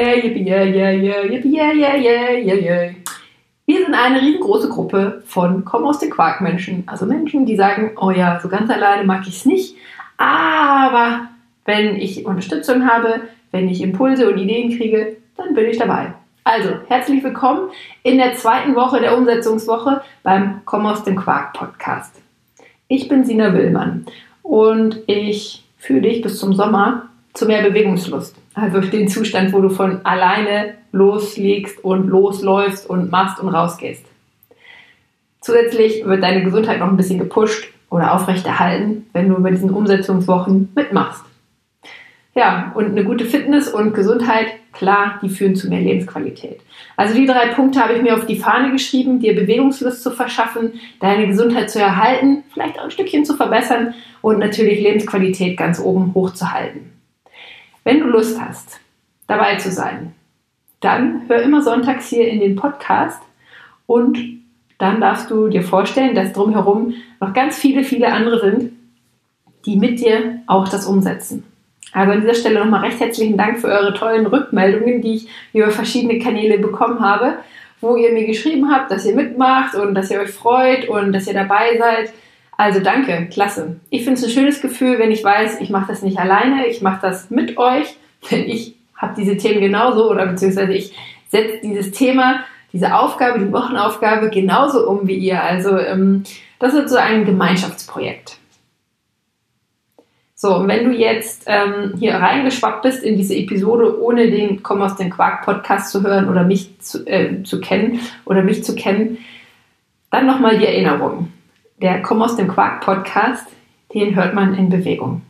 Hey, yippie, yeah, yeah, yippie, yeah, yeah, yeah, yeah, yeah. Wir sind eine riesengroße Gruppe von Komm aus den Quarkmenschen. Also Menschen, die sagen, oh ja, so ganz alleine mag ich es nicht. Aber wenn ich Unterstützung habe, wenn ich Impulse und Ideen kriege, dann bin ich dabei. Also, herzlich willkommen in der zweiten Woche der Umsetzungswoche beim Komm aus dem Quark Podcast. Ich bin Sina Willmann und ich führe dich bis zum Sommer zu mehr Bewegungslust. Also den Zustand, wo du von alleine loslegst und losläufst und machst und rausgehst. Zusätzlich wird deine Gesundheit noch ein bisschen gepusht oder aufrechterhalten, wenn du bei diesen Umsetzungswochen mitmachst. Ja, und eine gute Fitness und Gesundheit, klar, die führen zu mehr Lebensqualität. Also die drei Punkte habe ich mir auf die Fahne geschrieben, dir Bewegungslust zu verschaffen, deine Gesundheit zu erhalten, vielleicht auch ein Stückchen zu verbessern und natürlich Lebensqualität ganz oben hochzuhalten. Wenn du Lust hast, dabei zu sein, dann hör immer sonntags hier in den Podcast und dann darfst du dir vorstellen, dass drumherum noch ganz viele, viele andere sind, die mit dir auch das umsetzen. Also an dieser Stelle nochmal recht herzlichen Dank für eure tollen Rückmeldungen, die ich über verschiedene Kanäle bekommen habe, wo ihr mir geschrieben habt, dass ihr mitmacht und dass ihr euch freut und dass ihr dabei seid. Also danke, klasse. Ich finde es ein schönes Gefühl, wenn ich weiß, ich mache das nicht alleine, ich mache das mit euch, denn ich habe diese Themen genauso oder beziehungsweise ich setze dieses Thema, diese Aufgabe, die Wochenaufgabe genauso um wie ihr. Also ähm, das ist so ein Gemeinschaftsprojekt. So, und wenn du jetzt ähm, hier reingeschwappt bist in diese Episode, ohne den Komm aus dem Quark Podcast zu hören oder mich zu, äh, zu kennen oder mich zu kennen, dann nochmal die Erinnerung. Der Komm aus dem Quark Podcast, den hört man in Bewegung.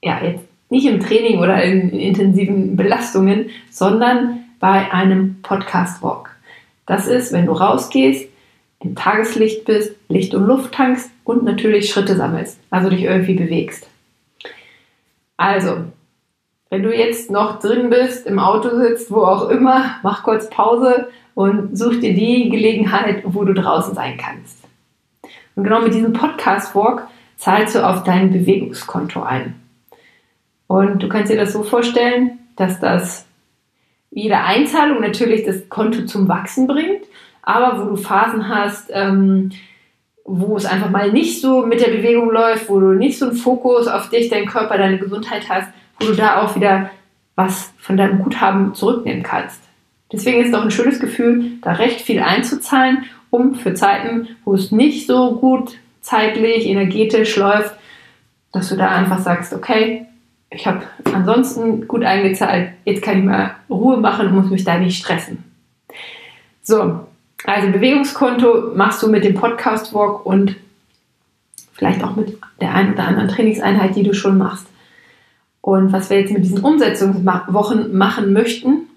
Ja, jetzt nicht im Training oder in, in intensiven Belastungen, sondern bei einem Podcast Walk. Das ist, wenn du rausgehst, im Tageslicht bist, Licht und Luft tankst und natürlich Schritte sammelst, also dich irgendwie bewegst. Also, wenn du jetzt noch drin bist, im Auto sitzt, wo auch immer, mach kurz Pause und such dir die Gelegenheit, wo du draußen sein kannst. Und genau mit diesem Podcast Walk zahlst du auf dein Bewegungskonto ein. Und du kannst dir das so vorstellen, dass das jede Einzahlung natürlich das Konto zum Wachsen bringt, aber wo du Phasen hast, ähm, wo es einfach mal nicht so mit der Bewegung läuft, wo du nicht so einen Fokus auf dich, deinen Körper, deine Gesundheit hast, wo du da auch wieder was von deinem Guthaben zurücknehmen kannst. Deswegen ist es doch ein schönes Gefühl, da recht viel einzuzahlen, um für Zeiten, wo es nicht so gut zeitlich, energetisch läuft, dass du da einfach sagst, okay, ich habe ansonsten gut eingezahlt, jetzt kann ich mal Ruhe machen und muss mich da nicht stressen. So, also Bewegungskonto machst du mit dem Podcast Walk und vielleicht auch mit der einen oder anderen Trainingseinheit, die du schon machst. Und was wir jetzt mit diesen Umsetzungswochen machen möchten,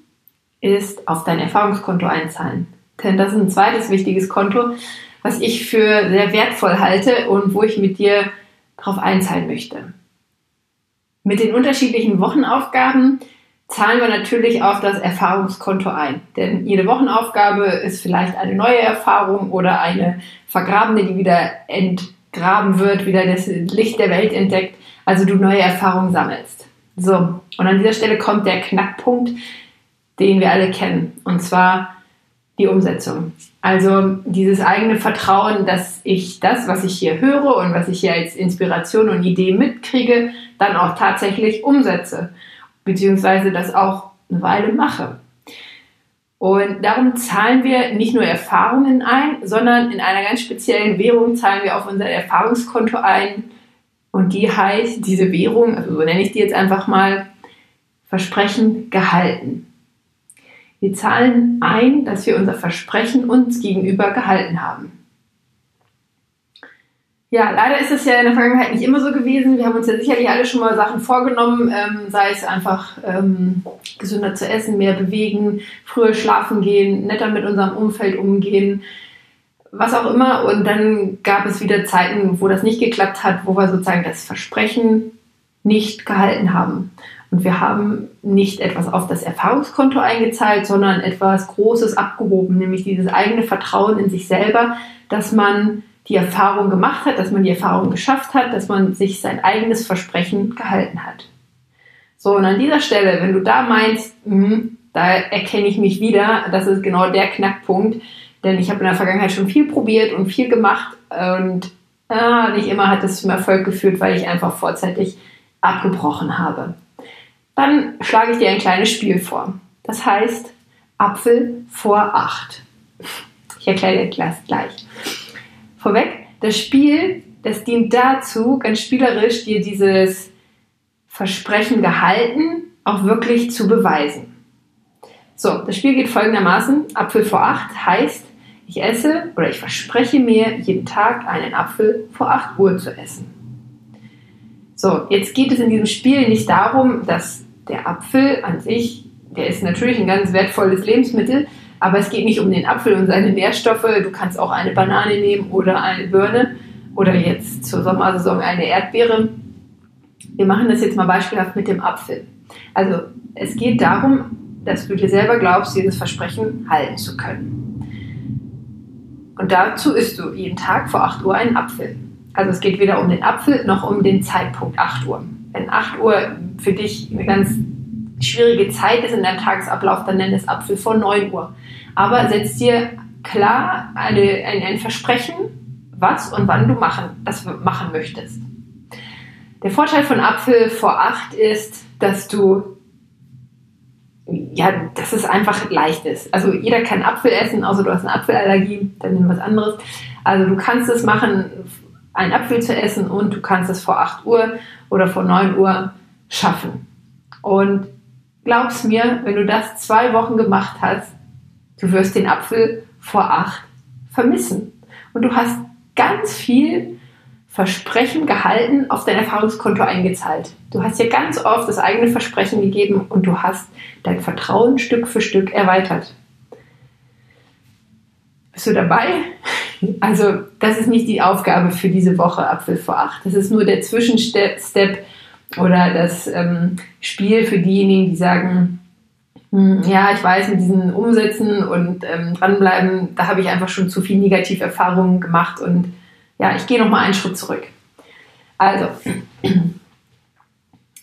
ist auf dein Erfahrungskonto einzahlen. Denn das ist ein zweites wichtiges Konto, was ich für sehr wertvoll halte und wo ich mit dir drauf einzahlen möchte. Mit den unterschiedlichen Wochenaufgaben zahlen wir natürlich auf das Erfahrungskonto ein. Denn jede Wochenaufgabe ist vielleicht eine neue Erfahrung oder eine vergrabene, die wieder entgraben wird, wieder das Licht der Welt entdeckt, also du neue Erfahrungen sammelst. So, und an dieser Stelle kommt der Knackpunkt, den wir alle kennen, und zwar die Umsetzung. Also dieses eigene Vertrauen, dass ich das, was ich hier höre und was ich hier als Inspiration und Idee mitkriege, dann auch tatsächlich umsetze beziehungsweise das auch eine Weile mache. Und darum zahlen wir nicht nur Erfahrungen ein, sondern in einer ganz speziellen Währung zahlen wir auf unser Erfahrungskonto ein. Und die heißt, diese Währung, also so nenne ich die jetzt einfach mal, Versprechen gehalten. Wir zahlen ein, dass wir unser Versprechen uns gegenüber gehalten haben. Ja, leider ist es ja in der Vergangenheit nicht immer so gewesen. Wir haben uns ja sicherlich alle schon mal Sachen vorgenommen, ähm, sei es einfach ähm, gesünder zu essen, mehr bewegen, früher schlafen gehen, netter mit unserem Umfeld umgehen, was auch immer. Und dann gab es wieder Zeiten, wo das nicht geklappt hat, wo wir sozusagen das Versprechen nicht gehalten haben. Und wir haben nicht etwas auf das Erfahrungskonto eingezahlt, sondern etwas Großes abgehoben, nämlich dieses eigene Vertrauen in sich selber, dass man die Erfahrung gemacht hat, dass man die Erfahrung geschafft hat, dass man sich sein eigenes Versprechen gehalten hat. So, und an dieser Stelle, wenn du da meinst, mh, Da erkenne ich mich wieder. Das ist genau der Knackpunkt. Denn ich habe in der Vergangenheit schon viel probiert und viel gemacht und äh, nicht immer hat es zum Erfolg geführt, weil ich einfach vorzeitig abgebrochen habe. Dann schlage ich dir ein kleines Spiel vor. Das heißt Apfel vor 8. Ich erkläre dir das gleich. Vorweg, das Spiel, das dient dazu, ganz spielerisch dir dieses Versprechen gehalten auch wirklich zu beweisen. So, das Spiel geht folgendermaßen. Apfel vor 8 heißt, ich esse oder ich verspreche mir jeden Tag einen Apfel vor 8 Uhr zu essen. So, jetzt geht es in diesem Spiel nicht darum, dass der Apfel an sich, der ist natürlich ein ganz wertvolles Lebensmittel, aber es geht nicht um den Apfel und seine Nährstoffe. Du kannst auch eine Banane nehmen oder eine Birne oder jetzt zur Sommersaison eine Erdbeere. Wir machen das jetzt mal beispielhaft mit dem Apfel. Also es geht darum, dass du dir selber glaubst, dieses Versprechen halten zu können. Und dazu isst du jeden Tag vor 8 Uhr einen Apfel. Also es geht weder um den Apfel noch um den Zeitpunkt 8 Uhr. Wenn 8 Uhr für dich eine ganz schwierige Zeit ist in deinem Tagesablauf, dann nenn es Apfel vor 9 Uhr. Aber setz dir klar eine, ein, ein Versprechen, was und wann du machen, das machen möchtest. Der Vorteil von Apfel vor 8 ist, dass du ja, dass es einfach leicht ist. Also jeder kann Apfel essen, außer du hast eine Apfelallergie, dann nimm was anderes. Also du kannst es machen, einen Apfel zu essen und du kannst es vor 8 Uhr oder vor 9 Uhr schaffen. Und glaub's mir, wenn du das zwei Wochen gemacht hast, du wirst den Apfel vor 8 vermissen. Und du hast ganz viel Versprechen gehalten, auf dein Erfahrungskonto eingezahlt. Du hast dir ganz oft das eigene Versprechen gegeben und du hast dein Vertrauen Stück für Stück erweitert. Bist du dabei? Also, das ist nicht die Aufgabe für diese Woche Apfel vor 8. Das ist nur der Zwischenstep oder das ähm, Spiel für diejenigen, die sagen, hm, ja, ich weiß, mit diesen Umsätzen und ähm, dranbleiben, da habe ich einfach schon zu viel Negativerfahrungen gemacht und ja, ich gehe noch mal einen Schritt zurück. Also,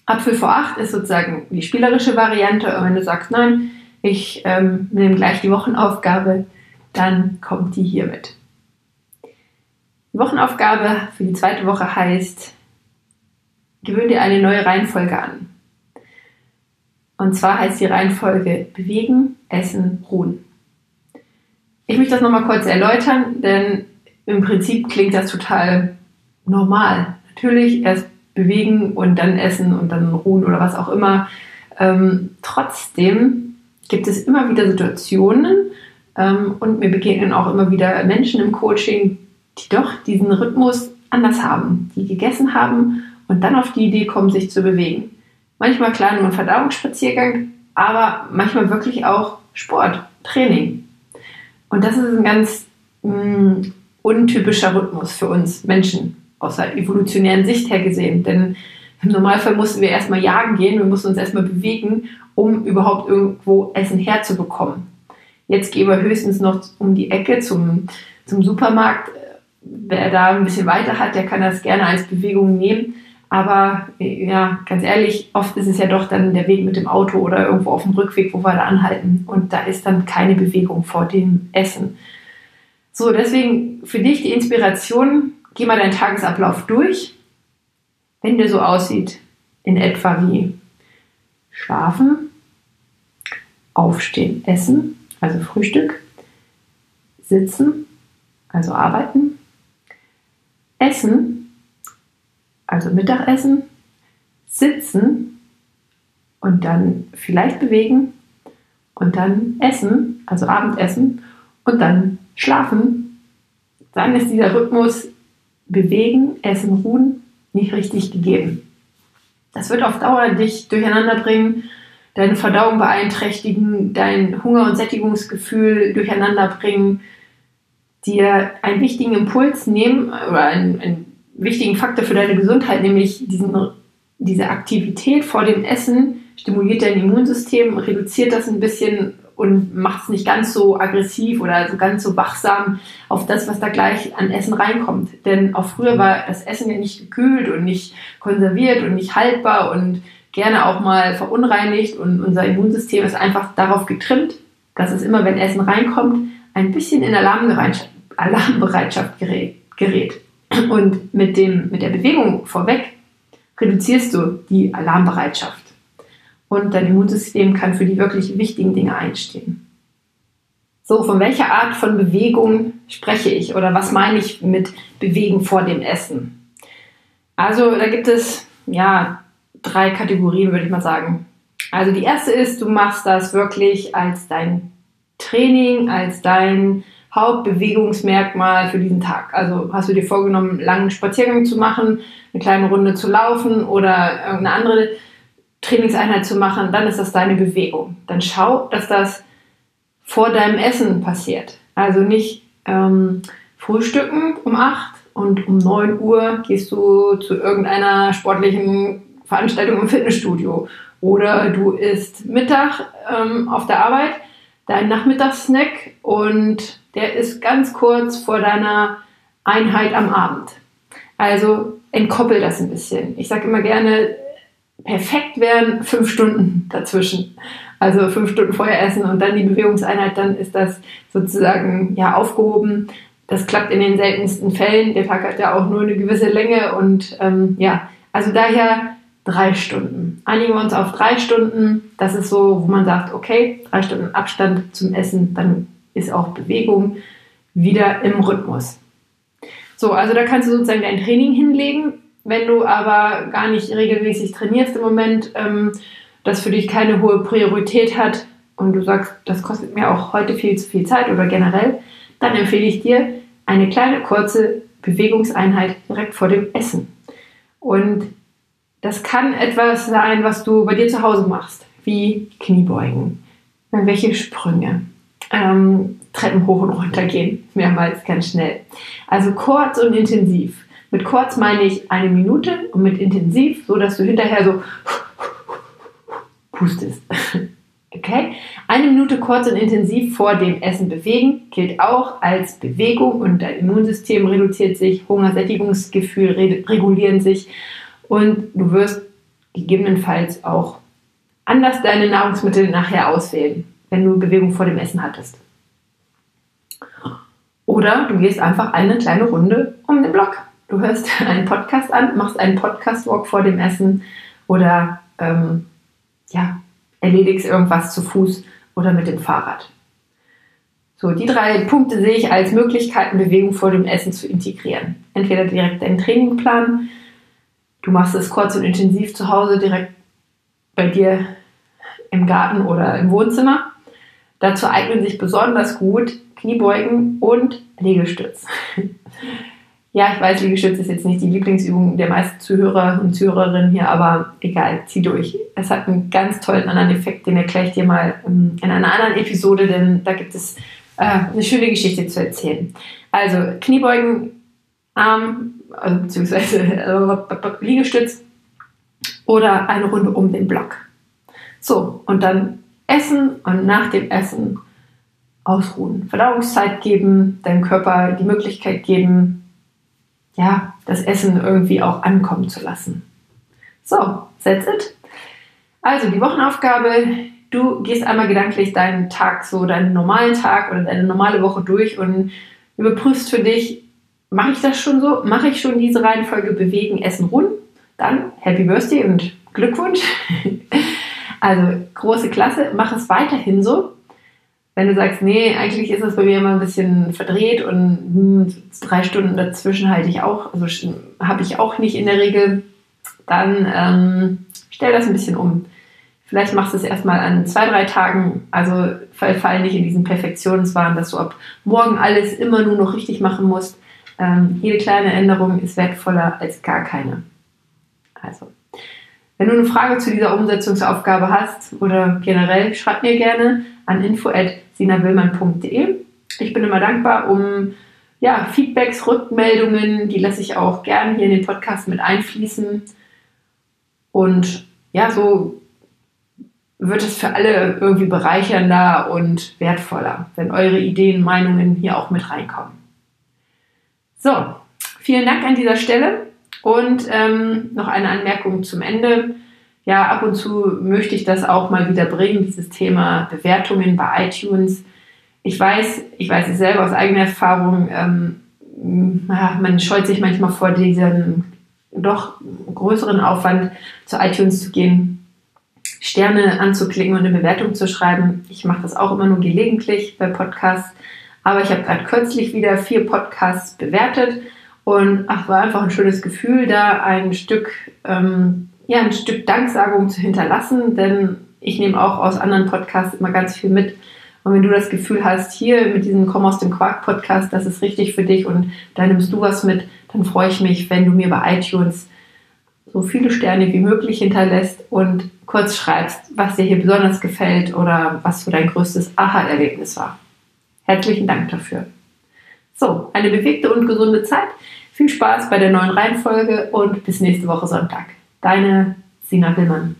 Apfel vor 8 ist sozusagen die spielerische Variante. Und wenn du sagst, nein, ich ähm, nehme gleich die Wochenaufgabe, dann kommt die hiermit. Die Wochenaufgabe für die zweite Woche heißt, gewöhn dir eine neue Reihenfolge an. Und zwar heißt die Reihenfolge bewegen, essen, ruhen. Ich möchte das nochmal kurz erläutern, denn im Prinzip klingt das total normal. Natürlich erst bewegen und dann essen und dann ruhen oder was auch immer. Ähm, trotzdem gibt es immer wieder Situationen ähm, und mir begegnen auch immer wieder Menschen im Coaching, die doch diesen Rhythmus anders haben, die gegessen haben und dann auf die Idee kommen, sich zu bewegen. Manchmal nur ein Verdauungsspaziergang, aber manchmal wirklich auch Sport, Training. Und das ist ein ganz mh, mm, untypischer Rhythmus für uns Menschen, aus der evolutionären Sicht her gesehen. Denn im Normalfall mussten wir erstmal jagen gehen, wir mussten uns erstmal bewegen, um überhaupt irgendwo Essen herzubekommen. Jetzt gehen wir höchstens noch um die Ecke zum, zum Supermarkt. Wer da ein bisschen weiter hat, der kann das gerne als Bewegung nehmen. Aber ja, ganz ehrlich, oft ist es ja doch dann der Weg mit dem Auto oder irgendwo auf dem Rückweg, wo wir da anhalten. Und da ist dann keine Bewegung vor dem Essen. So, deswegen für dich die Inspiration, geh mal deinen Tagesablauf durch, wenn der so aussieht, in etwa wie schlafen, aufstehen, essen, also Frühstück, sitzen, also arbeiten, essen, also Mittagessen, sitzen und dann vielleicht bewegen und dann essen, also Abendessen und dann schlafen, dann ist dieser Rhythmus bewegen, essen, ruhen nicht richtig gegeben. Das wird auf Dauer dich durcheinander bringen, deine Verdauung beeinträchtigen, dein Hunger- und Sättigungsgefühl durcheinander bringen, dir einen wichtigen Impuls nehmen oder einen, einen wichtigen Faktor für deine Gesundheit, nämlich diesen, diese Aktivität vor dem Essen stimuliert dein Immunsystem, reduziert das ein bisschen und macht es nicht ganz so aggressiv oder so ganz so wachsam auf das, was da gleich an Essen reinkommt. Denn auch früher war das Essen ja nicht gekühlt und nicht konserviert und nicht haltbar und gerne auch mal verunreinigt und unser Immunsystem ist einfach darauf getrimmt, dass es immer, wenn Essen reinkommt, ein bisschen in Alarmbereitschaft, Alarmbereitschaft gerät. Und mit, dem, mit der Bewegung vorweg reduzierst du die Alarmbereitschaft. Und dein Immunsystem kann für die wirklich wichtigen Dinge einstehen. So, von welcher Art von Bewegung spreche ich oder was meine ich mit Bewegen vor dem Essen? Also, da gibt es ja drei Kategorien, würde ich mal sagen. Also, die erste ist, du machst das wirklich als dein Training, als dein Hauptbewegungsmerkmal für diesen Tag. Also hast du dir vorgenommen, einen langen Spaziergang zu machen, eine kleine Runde zu laufen oder irgendeine andere Trainingseinheit zu machen, dann ist das deine Bewegung. Dann schau, dass das vor deinem Essen passiert. Also nicht ähm, frühstücken um 8 und um 9 Uhr gehst du zu irgendeiner sportlichen Veranstaltung im Fitnessstudio. Oder du isst Mittag ähm, auf der Arbeit dein Nachmittagssnack und der ist ganz kurz vor deiner Einheit am Abend. Also entkoppel das ein bisschen. Ich sage immer gerne, perfekt wären fünf Stunden dazwischen. Also fünf Stunden vorher essen und dann die Bewegungseinheit, dann ist das sozusagen ja aufgehoben. Das klappt in den seltensten Fällen. Der Tag hat ja auch nur eine gewisse Länge und ähm, ja, also daher drei Stunden. Einigen wir uns auf drei Stunden. Das ist so, wo man sagt, okay, drei Stunden Abstand zum Essen, dann ist auch Bewegung wieder im Rhythmus. So, also da kannst du sozusagen dein Training hinlegen. Wenn du aber gar nicht regelmäßig trainierst im Moment, ähm, das für dich keine hohe Priorität hat und du sagst, das kostet mir auch heute viel zu viel Zeit oder generell, dann empfehle ich dir eine kleine kurze Bewegungseinheit direkt vor dem Essen. Und das kann etwas sein, was du bei dir zu Hause machst, wie Kniebeugen, irgendwelche Sprünge, ähm, Treppen hoch und runter gehen, mehrmals ganz schnell. Also kurz und intensiv. Mit kurz meine ich eine Minute und mit intensiv, so dass du hinterher so pustest. Okay? Eine Minute kurz und intensiv vor dem Essen bewegen gilt auch als Bewegung und dein Immunsystem reduziert sich, Hungersättigungsgefühl regulieren sich und du wirst gegebenenfalls auch anders deine Nahrungsmittel nachher auswählen, wenn du Bewegung vor dem Essen hattest. Oder du gehst einfach eine kleine Runde um den Block. Du hörst einen Podcast an, machst einen Podcast-Walk vor dem Essen oder ähm, ja, erledigst irgendwas zu Fuß oder mit dem Fahrrad. So, die drei Punkte sehe ich als Möglichkeiten, Bewegung vor dem Essen zu integrieren. Entweder direkt deinen Trainingplan Du machst es kurz und intensiv zu Hause direkt bei dir im Garten oder im Wohnzimmer. Dazu eignen sich besonders gut Kniebeugen und Liegestütz. ja, ich weiß, Liegestütz ist jetzt nicht die Lieblingsübung der meisten Zuhörer und Zuhörerinnen hier, aber egal, zieh durch. Es hat einen ganz tollen anderen Effekt, den erkläre ich dir mal ähm, in einer anderen Episode, denn da gibt es äh, eine schöne Geschichte zu erzählen. Also Kniebeugen, Arm, also beziehungsweise äh, Liegestütz oder eine Runde um den Block. So, und dann essen und nach dem Essen ausruhen. Verdauungszeit geben, deinem Körper die Möglichkeit geben, ja, das Essen irgendwie auch ankommen zu lassen. So, that's it. Also die Wochenaufgabe, du gehst einmal gedanklich deinen Tag, so deinen normalen Tag oder deine normale Woche durch und überprüfst für dich, mache ich das schon so? Mache ich schon diese Reihenfolge bewegen, essen, ruhen? Dann Happy Birthday und Glückwunsch. also große Klasse, mach es weiterhin so. Wenn du sagst, nee, eigentlich ist das bei mir immer ein bisschen verdreht und hm, drei Stunden dazwischen halte ich auch, also habe ich auch nicht in der Regel, dann ähm, stell das ein bisschen um. Vielleicht machst du es erstmal an zwei, drei Tagen, also fall, fall nicht in diesen Perfektionswahn, dass du ab morgen alles immer nur noch richtig machen musst. Ähm, jede kleine Änderung ist wertvoller als gar keine. Also, wenn du eine Frage zu dieser Umsetzungsaufgabe hast oder generell, schreib mir gerne an info.sinawillmann.de. Ich bin immer dankbar um ja, Feedbacks, Rückmeldungen, die lasse ich auch gerne hier in den Podcast mit einfließen. Und ja, so wird es für alle irgendwie bereichernder und wertvoller, wenn eure Ideen, Meinungen hier auch mit reinkommen. So, vielen Dank an dieser Stelle und ähm, noch eine Anmerkung zum Ende. ja, ab und zu möchte ich das auch mal wieder bringen, dieses Thema Bewertungen bei iTunes. Ich weiß, ich weiß es selber aus eigener Erfahrung, ähm, man scheut sich manchmal vor diesem doch größeren Aufwand zu iTunes zu gehen, Sterne anzuklicken und eine Bewertung zu schreiben. Ich mache das auch immer nur gelegentlich bei Podcasts. Aber ich habe gerade kürzlich wieder vier Podcasts bewertet und ach, war einfach ein schönes Gefühl, da ein Stück, ähm, ja, ein Stück Danksagung zu hinterlassen, denn ich nehme auch aus anderen Podcasts immer ganz viel mit. Und wenn du das Gefühl hast, hier mit diesem Komm aus dem Quark Podcast, das ist richtig für dich und da nimmst du was mit, dann freue ich mich, wenn du mir bei iTunes so viele Sterne wie möglich hinterlässt und kurz schreibst, was dir hier besonders gefällt oder was für dein größtes Aha-Erlebnis war. Herzlichen Dank dafür. So, eine bewegte und gesunde Zeit. Viel Spaß bei der neuen Reihenfolge und bis nächste Woche Sonntag. Deine Sina Willmann.